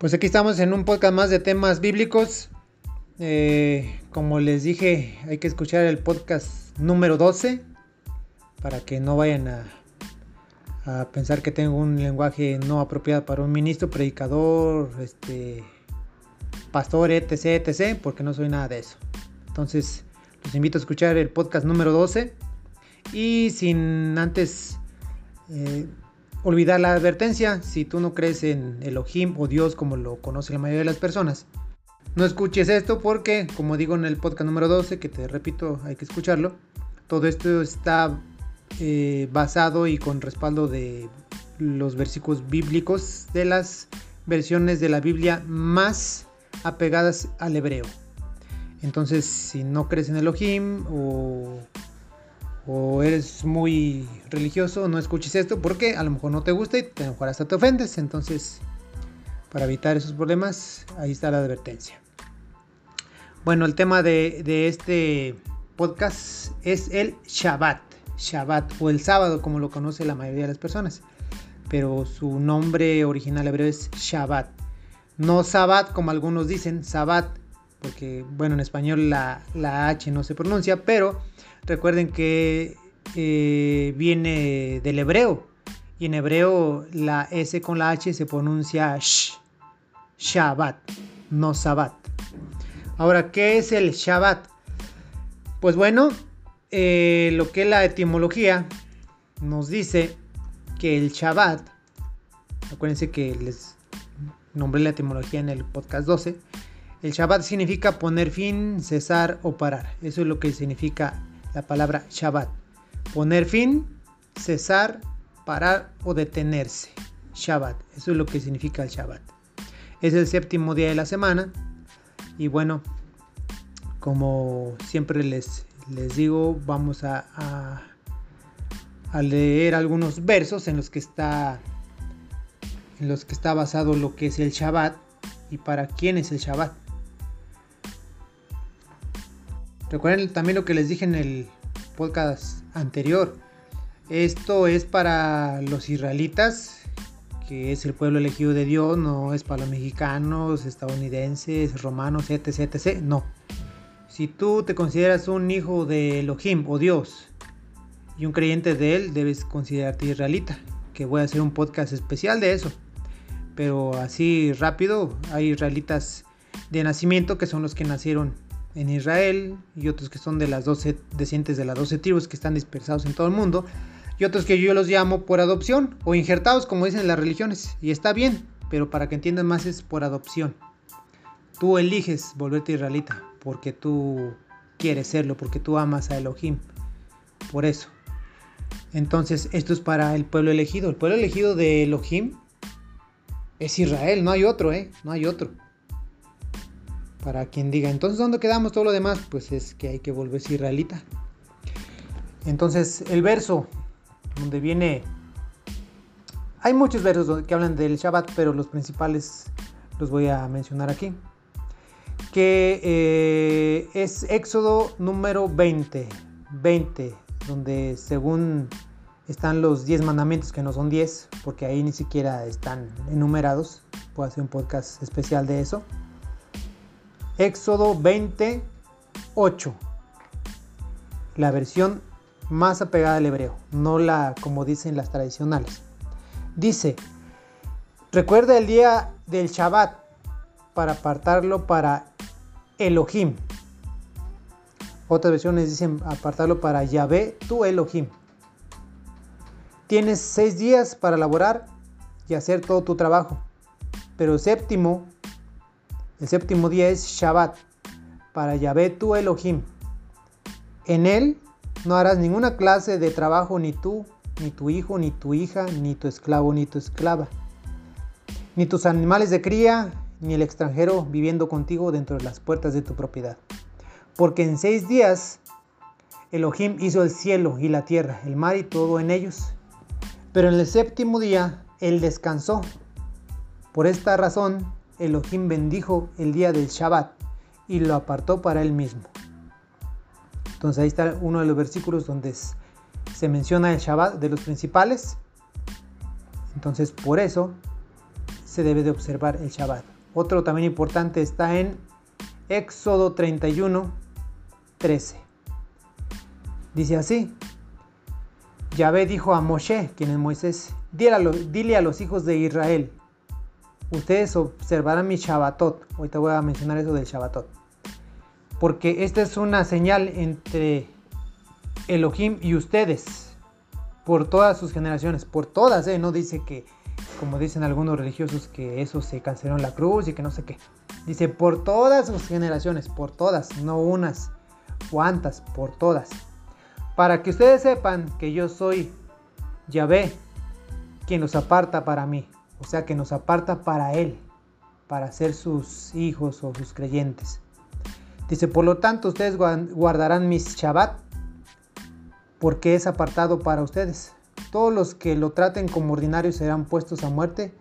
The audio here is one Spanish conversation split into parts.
Pues aquí estamos en un podcast más de temas bíblicos. Eh, como les dije, hay que escuchar el podcast número 12 para que no vayan a, pensar que tengo un lenguaje no apropiado para un ministro, predicador, este, pastor, etc, etc, porque no soy nada de eso. Entonces, los invito a escuchar el podcast número 12 y sin antes eh, olvidar la advertencia, si tú no crees en Elohim o Dios como lo conoce la mayoría de las personas, no escuches esto porque, como digo en el podcast número 12, que te repito, hay que escucharlo, todo esto está eh, basado y con respaldo de los versículos bíblicos de las versiones de la Biblia más apegadas al hebreo. Entonces, si no crees en Elohim o o eres muy religioso, no escuches esto porque a lo mejor no te gusta y a lo mejor hasta te ofendes. Entonces, para evitar esos problemas, ahí está la advertencia. Bueno, el tema de, este podcast es el Shabbat. Shabbat o el sábado, como lo conoce la mayoría de las personas. Pero su nombre original hebreo es Shabbat. No Sabbat, como algunos dicen, Sabbat, porque, bueno, en español la, la H no se pronuncia, pero Recuerden que eh, viene del hebreo y en hebreo la S con la H se pronuncia sh, Shabbat, no Sabbat. Ahora, ¿qué es el Shabbat? Pues bueno, eh, lo que la etimología nos dice que el Shabbat, acuérdense que les nombré la etimología en el podcast 12, el Shabbat significa poner fin, cesar o parar. Eso es lo que significa la palabra Shabbat. Poner fin, cesar, parar o detenerse. Shabbat. Eso es lo que significa el Shabbat. Es el séptimo día de la semana. Y bueno, como siempre les, les digo, vamos a, a, a, leer algunos versos en los que está en los que está basado lo que es el Shabbat y para quién es el Shabbat. Recuerden también lo que les dije en el podcast anterior. Esto es para los israelitas, que es el pueblo elegido de Dios, no es para los mexicanos, estadounidenses, romanos, etc, etc. No. Si tú te consideras un hijo de Elohim o Dios y un creyente de él, debes considerarte israelita, que voy a hacer un podcast especial de eso. Pero así rápido, hay israelitas de nacimiento que son los que nacieron en Israel y otros que son de las 12 descientes de las 12 tribus que están dispersados en todo el mundo y otros que yo los llamo por adopción o injertados como dicen las religiones y está bien, pero para que entiendan más es por adopción. Tú eliges volverte israelita porque tú quieres serlo, porque tú amas a Elohim. Por eso. Entonces, esto es para el pueblo elegido. El pueblo elegido de Elohim es Israel, no hay otro, ¿eh? No hay otro para quien diga, entonces ¿dónde quedamos todo lo demás? Pues es que hay que volverse israelita. Entonces el verso donde viene, hay muchos versos que hablan del Shabbat, pero los principales los voy a mencionar aquí. Que eh, es Éxodo número 20, 20, donde según están los 10 mandamientos, que no son 10, porque ahí ni siquiera están enumerados. Puedo hacer un podcast especial de eso. Éxodo 28, la versión más apegada al hebreo, no la como dicen las tradicionales. Dice, recuerda el día del Shabbat para apartarlo para Elohim. Otras versiones dicen apartarlo para Yahvé, tu Elohim. Tienes seis días para laborar y hacer todo tu trabajo, pero séptimo el séptimo día es Shabbat, para Yahvé tu Elohim. En él no harás ninguna clase de trabajo ni tú, ni tu hijo, ni tu hija, ni tu esclavo, ni tu esclava, ni tus animales de cría, ni el extranjero viviendo contigo dentro de las puertas de tu propiedad. Porque en seis días Elohim hizo el cielo y la tierra, el mar y todo en ellos. Pero en el séptimo día Él descansó. Por esta razón Elohim bendijo el día del Shabbat y lo apartó para él mismo. Entonces ahí está uno de los versículos donde se menciona el Shabbat de los principales. Entonces por eso se debe de observar el Shabbat. Otro también importante está en Éxodo 31, 13. Dice así, Yahvé dijo a Moshe, quien es Moisés, dile a, dile a los hijos de Israel, ustedes observarán mi Shabbatot. Ahorita voy a mencionar eso del Shabbatot. Porque esta es una señal entre Elohim y ustedes por todas sus generaciones, por todas, ¿eh? no dice que, como dicen algunos religiosos, que eso se canceló en la cruz y que no sé qué. Dice por todas sus generaciones, por todas, no unas, cuantas, por todas. Para que ustedes sepan que yo soy Yahvé, quien los aparta para mí, o sea, que nos aparta para Él, para ser sus hijos o sus creyentes. Dice, por lo tanto, ustedes guardarán mis Shabbat porque es apartado para ustedes. Todos los que lo traten como ordinario serán puestos a muerte,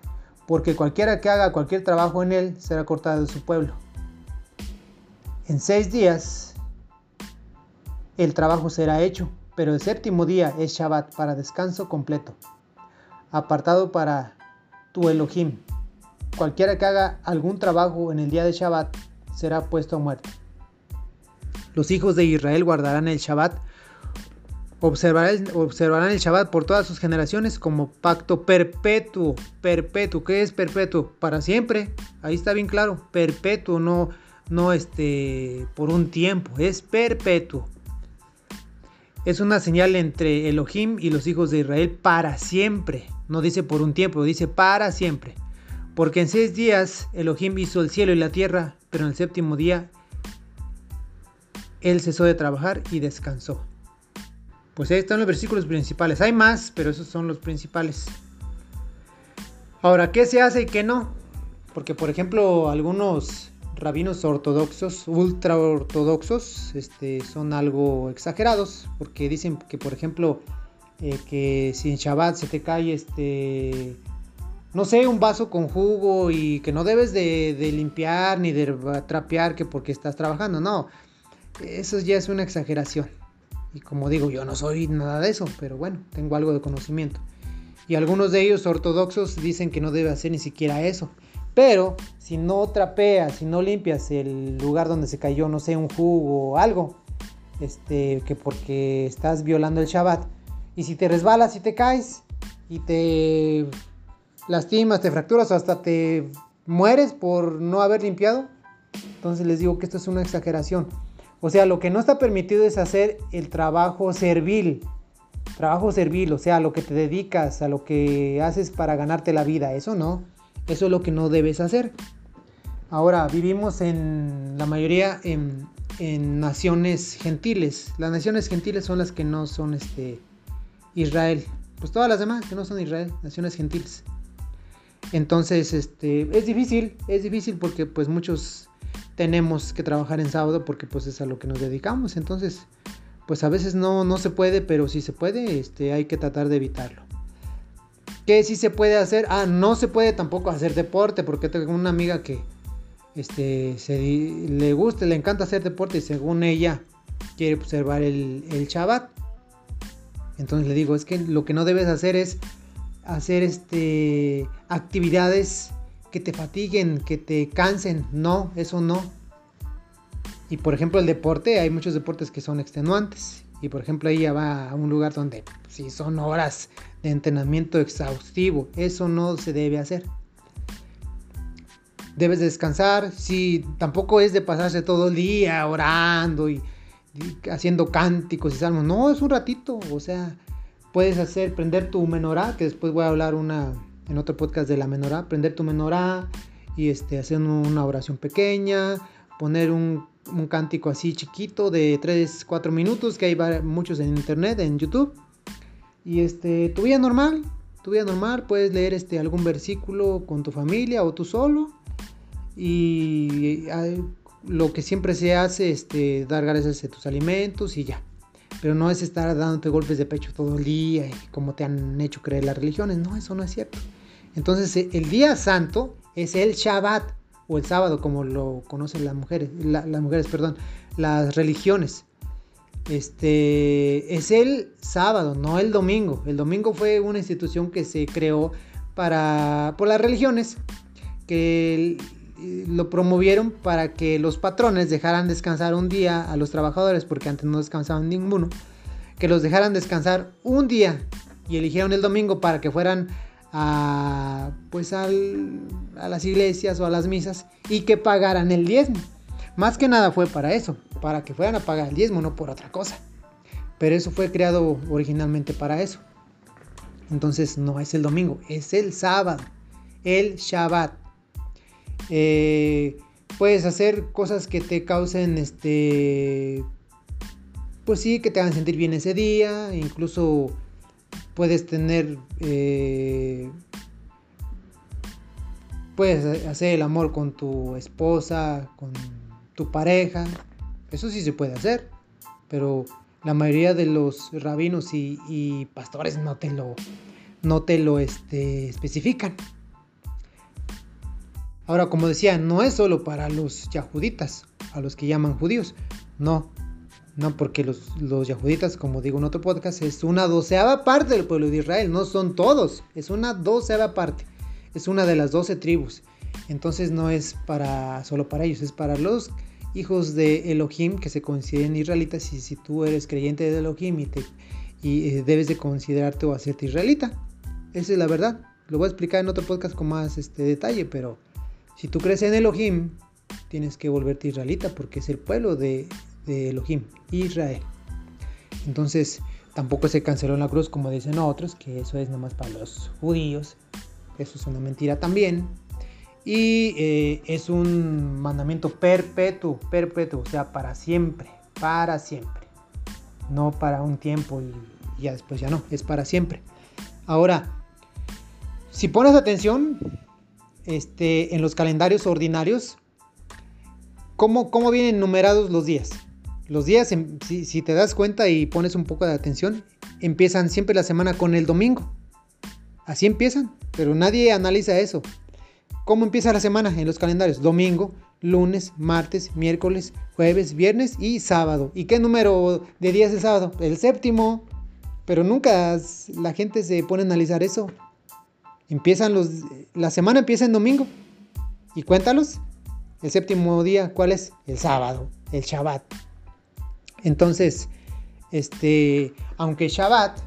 porque cualquiera que haga cualquier trabajo en él será cortado de su pueblo. En seis días el trabajo será hecho, pero el séptimo día es Shabbat para descanso completo, apartado para tu Elohim. Cualquiera que haga algún trabajo en el día de Shabbat será puesto a muerte. Los hijos de Israel guardarán el Shabbat Observarán, el Shabbat por todas sus generaciones como pacto perpetuo. Perpetuo. ¿Qué es perpetuo? Para siempre. Ahí está bien claro. Perpetuo, no, no este, por un tiempo. Es perpetuo. Es una señal entre Elohim y los hijos de Israel para siempre. No dice por un tiempo, dice para siempre. Porque en seis días Elohim hizo el cielo y la tierra, pero en el séptimo día él cesó de trabajar y descansó. Pues ahí están los versículos principales. Hay más, pero esos son los principales. Ahora, ¿qué se hace y qué no? Porque, por ejemplo, algunos rabinos ortodoxos, ultra ortodoxos, este, son algo exagerados, porque dicen que, por ejemplo, eh, que si Shabbat se te cae, este, no sé, un vaso con jugo y que no debes de, de limpiar ni de trapear que porque estás trabajando, no, eso ya es una exageración. Y como digo, yo no soy nada de eso, pero bueno, tengo algo de conocimiento. Y algunos de ellos ortodoxos dicen que no debe hacer ni siquiera eso. Pero si no trapeas, si no limpias el lugar donde se cayó, no sé, un jugo o algo, este, que porque estás violando el Shabbat. Y si te resbalas y te caes y te lastimas, te fracturas o hasta te mueres por no haber limpiado, entonces les digo que esto es una exageración. O sea, lo que no está permitido es hacer el trabajo servil. Trabajo servil, o sea, a lo que te dedicas, a lo que haces para ganarte la vida. Eso no. Eso es lo que no debes hacer. Ahora, vivimos en la mayoría en, naciones gentiles. Las naciones gentiles son las que no son este, Israel. Pues todas las demás que no son Israel, naciones gentiles. Entonces, este, es difícil, es difícil porque pues muchos tenemos que trabajar en sábado porque pues es a lo que nos dedicamos. Entonces, pues a veces no, no se puede, pero si se puede, este, hay que tratar de evitarlo. ¿Qué sí se puede hacer? Ah, no se puede tampoco hacer deporte porque tengo una amiga que este, se, le gusta, le encanta hacer deporte y según ella quiere observar el, el Shabbat. Entonces le digo, es que lo que no debes hacer es hacer este, actividades que te fatiguen, que te cansen. No, eso no. Y por ejemplo el deporte, hay muchos deportes que son extenuantes. Y por ejemplo ella va a un lugar donde si son horas de entrenamiento exhaustivo, eso no se debe hacer. Debes descansar, si tampoco es de pasarse todo el día orando y, haciendo cánticos y salmos, no, es un ratito, o sea, puedes hacer, prender tu menorá, que después voy a hablar una, en otro podcast de la menorá, prender tu menorá y este, hacer una oración pequeña, poner un, un cántico así chiquito de 3, 4 minutos, que hay muchos en internet, en YouTube. Y este, tu vida normal, tu vida normal, puedes leer este, algún versículo con tu familia o tú solo. Y lo que siempre se hace, este, dar gracias a tus alimentos y ya. Pero no es estar dándote golpes de pecho todo el día y como te han hecho creer las religiones. No, eso no es cierto. Entonces eh, el día santo es el Shabbat o el sábado como lo conocen las mujeres, las mujeres, perdón, las religiones. Este es el sábado, no el domingo. El domingo fue una institución que se creó para, por las religiones que lo promovieron para que los patrones dejaran descansar un día a los trabajadores, porque antes no descansaban ninguno, que los dejaran descansar un día y eligieron el domingo para que fueran a, pues a las iglesias o a las misas y que pagaran el diezmo. Más que nada fue para eso, para que fueran a pagar el diezmo, no por otra cosa. Pero eso fue creado originalmente para eso. Entonces no es el domingo, es el sábado, el Shabbat. Eh, puedes hacer cosas que te causen este pues sí que te hagan sentir bien ese día incluso puedes tener eh, puedes hacer el amor con tu esposa con tu pareja eso sí se puede hacer pero la mayoría de los rabinos y, pastores no te lo no te lo este, especifican Ahora, como decía, no es solo para los yahuditas, a los que llaman judíos. No, no, porque los, los yahuditas, como digo en otro podcast, es una doceava parte del pueblo de Israel. No son todos, es una doceava parte. Es una de las doce tribus. Entonces no es para solo para ellos, es para los hijos de Elohim que se consideren israelitas. Y si tú eres creyente de Elohim y, eh, debes de considerarte o hacerte israelita. Esa es la verdad. Lo voy a explicar en otro podcast con más este detalle, pero si tú crees en Elohim, tienes que volverte israelita porque es el pueblo de, Elohim, Israel. Entonces, tampoco se canceló en la cruz como dicen otros, que eso es nomás para los judíos. Eso es una mentira también. Y eh, es un mandamiento perpetuo, perpetuo, o sea, para siempre, para siempre. No para un tiempo y ya después ya no, es para siempre. Ahora, si pones atención, este, en los calendarios ordinarios, ¿cómo, cómo vienen numerados los días? Los días, si, si, te das cuenta y pones un poco de atención, empiezan siempre la semana con el domingo. Así empiezan, pero nadie analiza eso. ¿Cómo empieza la semana en los calendarios? Domingo, lunes, martes, miércoles, jueves, viernes y sábado. ¿Y qué número de días es sábado? El séptimo. Pero nunca la gente se pone a analizar eso. Empiezan los. La semana empieza en domingo. Y cuéntalos. El séptimo día, ¿cuál es? El sábado, el Shabbat. Entonces, este, aunque Shabbat,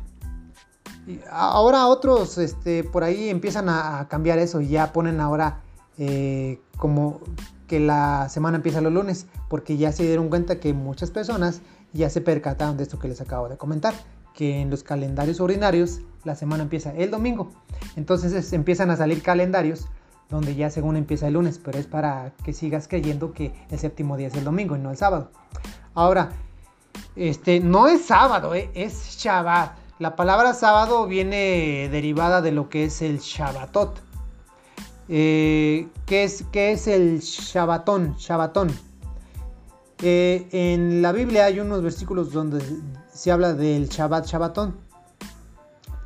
ahora otros este, por ahí empiezan a, cambiar eso y ya ponen ahora eh, como que la semana empieza los lunes, porque ya se dieron cuenta que muchas personas ya se percataron de esto que les acabo de comentar, que en los calendarios ordinarios la semana empieza el domingo. Entonces empiezan a salir calendarios donde ya según empieza el lunes, pero es para que sigas creyendo que el séptimo día es el domingo y no el sábado. Ahora, este no es sábado, eh, es Shabbat. La palabra sábado viene derivada de lo que es el Shabbatot. Eh, ¿qué, es, ¿Qué es el Shabbatón? Shabbatón. Eh, en la Biblia hay unos versículos donde se habla del Shabbat Shabbatón.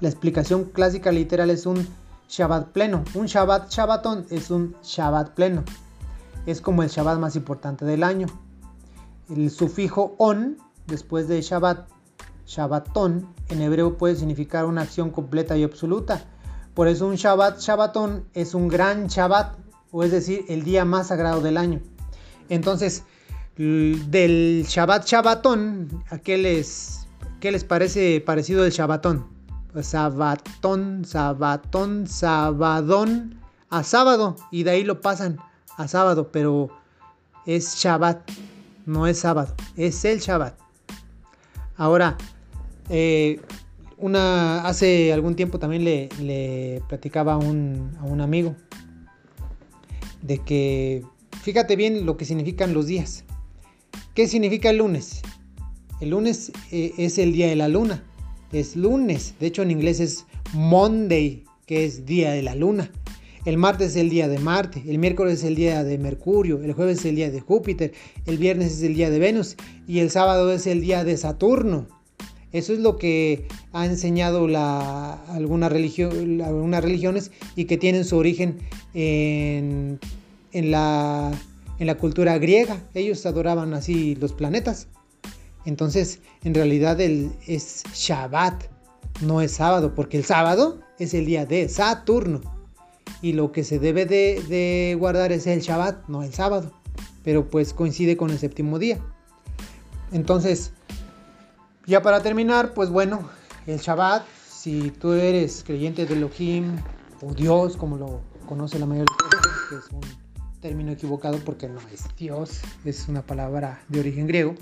La explicación clásica literal es un Shabbat pleno. Un Shabbat Shabbatón es un Shabbat pleno. Es como el Shabbat más importante del año. El sufijo on, después de Shabbat, Shabbatón, en hebreo puede significar una acción completa y absoluta. Por eso un Shabbat Shabbatón es un gran Shabbat, o es decir, el día más sagrado del año. Entonces, del Shabbat Shabbatón, ¿a qué les, qué les parece parecido el Shabbatón? sabatón, sabatón, sabadón, a sábado. Y de ahí lo pasan a sábado, pero es Shabbat, no es sábado, es el Shabbat. Ahora, eh, una, hace algún tiempo también le, platicaba a un, a un amigo de que fíjate bien lo que significan los días. ¿Qué significa el lunes? El lunes eh, es el día de la luna es lunes. De hecho, en inglés es Monday, que es día de la luna. El martes es el día de Marte, el miércoles es el día de Mercurio, el jueves es el día de Júpiter, el viernes es el día de Venus y el sábado es el día de Saturno. Eso es lo que ha enseñado algunas religiones y que tienen su origen en, en, la, en la cultura griega. Ellos adoraban así los planetas. Entonces, en realidad el, es Shabbat, no es sábado, porque el sábado es el día de Saturno. y lo que se debe de, guardar es el Shabbat, no el sábado, pero pues coincide con el séptimo día. Entonces, ya para terminar, pues bueno, el Shabbat, si tú eres creyente de Elohim o Dios, como lo conoce la mayoría de es un término equivocado porque no es Dios, es una palabra de origen griego,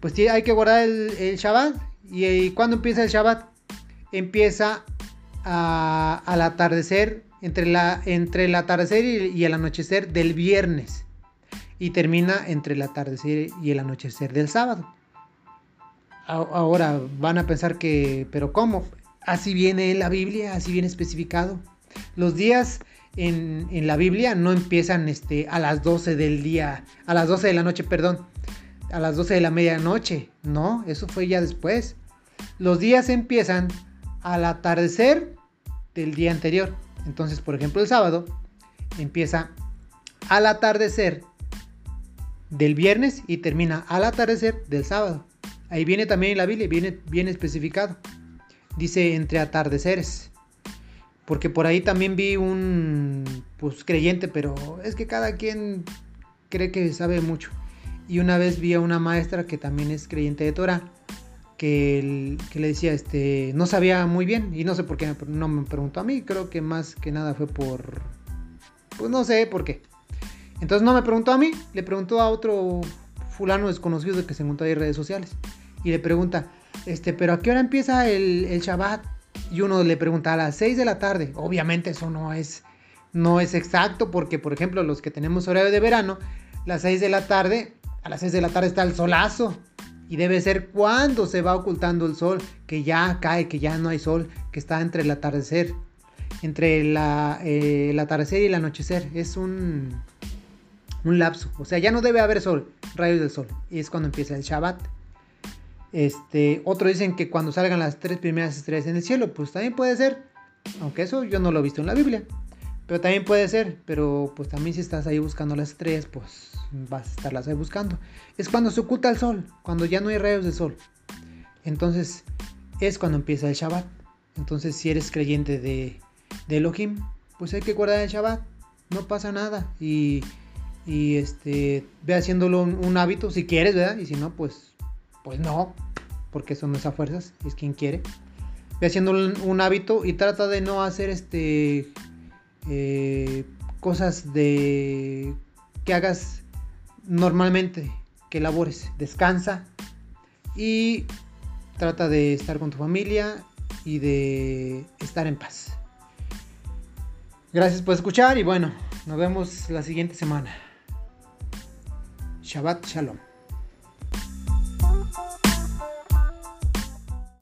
pues hay que guardar el, Shabbat. ¿Y, ¿Y cuándo empieza el Shabbat? Empieza al atardecer, entre, la, entre el atardecer y, el anochecer del viernes. Y termina entre el atardecer y el anochecer del sábado. Ahora van a pensar que, pero ¿cómo? Así viene en la Biblia, así viene especificado. Los días en, la Biblia no empiezan este, a las 12 del día, a las 12 de la noche, perdón, a las 12 de la medianoche. No, eso fue ya después. Los días empiezan al atardecer del día anterior. Entonces, por ejemplo, el sábado empieza al atardecer del viernes y termina al atardecer del sábado. Ahí viene también en la Biblia, viene bien especificado. Dice entre atardeceres. Porque por ahí también vi un pues creyente, pero es que cada quien cree que sabe mucho. Y una vez vi a una maestra que también es creyente de Torah que, le decía, este, no sabía muy bien y no sé por qué no me preguntó a mí, creo que más que nada fue por, pues no sé por qué. Entonces no me preguntó a mí, le preguntó a otro fulano desconocido que se encontró ahí en redes sociales y le pregunta, este, pero ¿a qué hora empieza el, el Shabbat? Y uno le pregunta a las 6 de la tarde. Obviamente eso no es, no es exacto porque, por ejemplo, los que tenemos horario de verano, las 6 de la tarde, a las 6 de la tarde está el solazo y debe ser cuando se va ocultando el sol, que ya cae, que ya no hay sol, que está entre el atardecer, entre la, eh, el atardecer y el anochecer. Es un, un lapso, o sea, ya no debe haber sol, rayos del sol, y es cuando empieza el Shabbat. Este, otros dicen que cuando salgan las tres primeras estrellas en el cielo, pues también puede ser, aunque eso yo no lo he visto en la Biblia. Pero también puede ser, pero pues también si estás ahí buscando las estrellas, pues vas a estarlas ahí buscando. Es cuando se oculta el sol, cuando ya no hay rayos de sol. Entonces es cuando empieza el Shabbat. Entonces si eres creyente de, Elohim, pues hay que guardar el Shabbat. No pasa nada. Y, este, ve haciéndolo un, hábito si quieres, ¿verdad? Y si no, pues, pues no. Porque eso no es a fuerzas, es quien quiere. Ve haciéndolo un hábito y trata de no hacer este eh, cosas de que hagas normalmente, que labores, descansa y trata de estar con tu familia y de estar en paz. Gracias por escuchar y bueno, nos vemos la siguiente semana. Shabbat Shalom.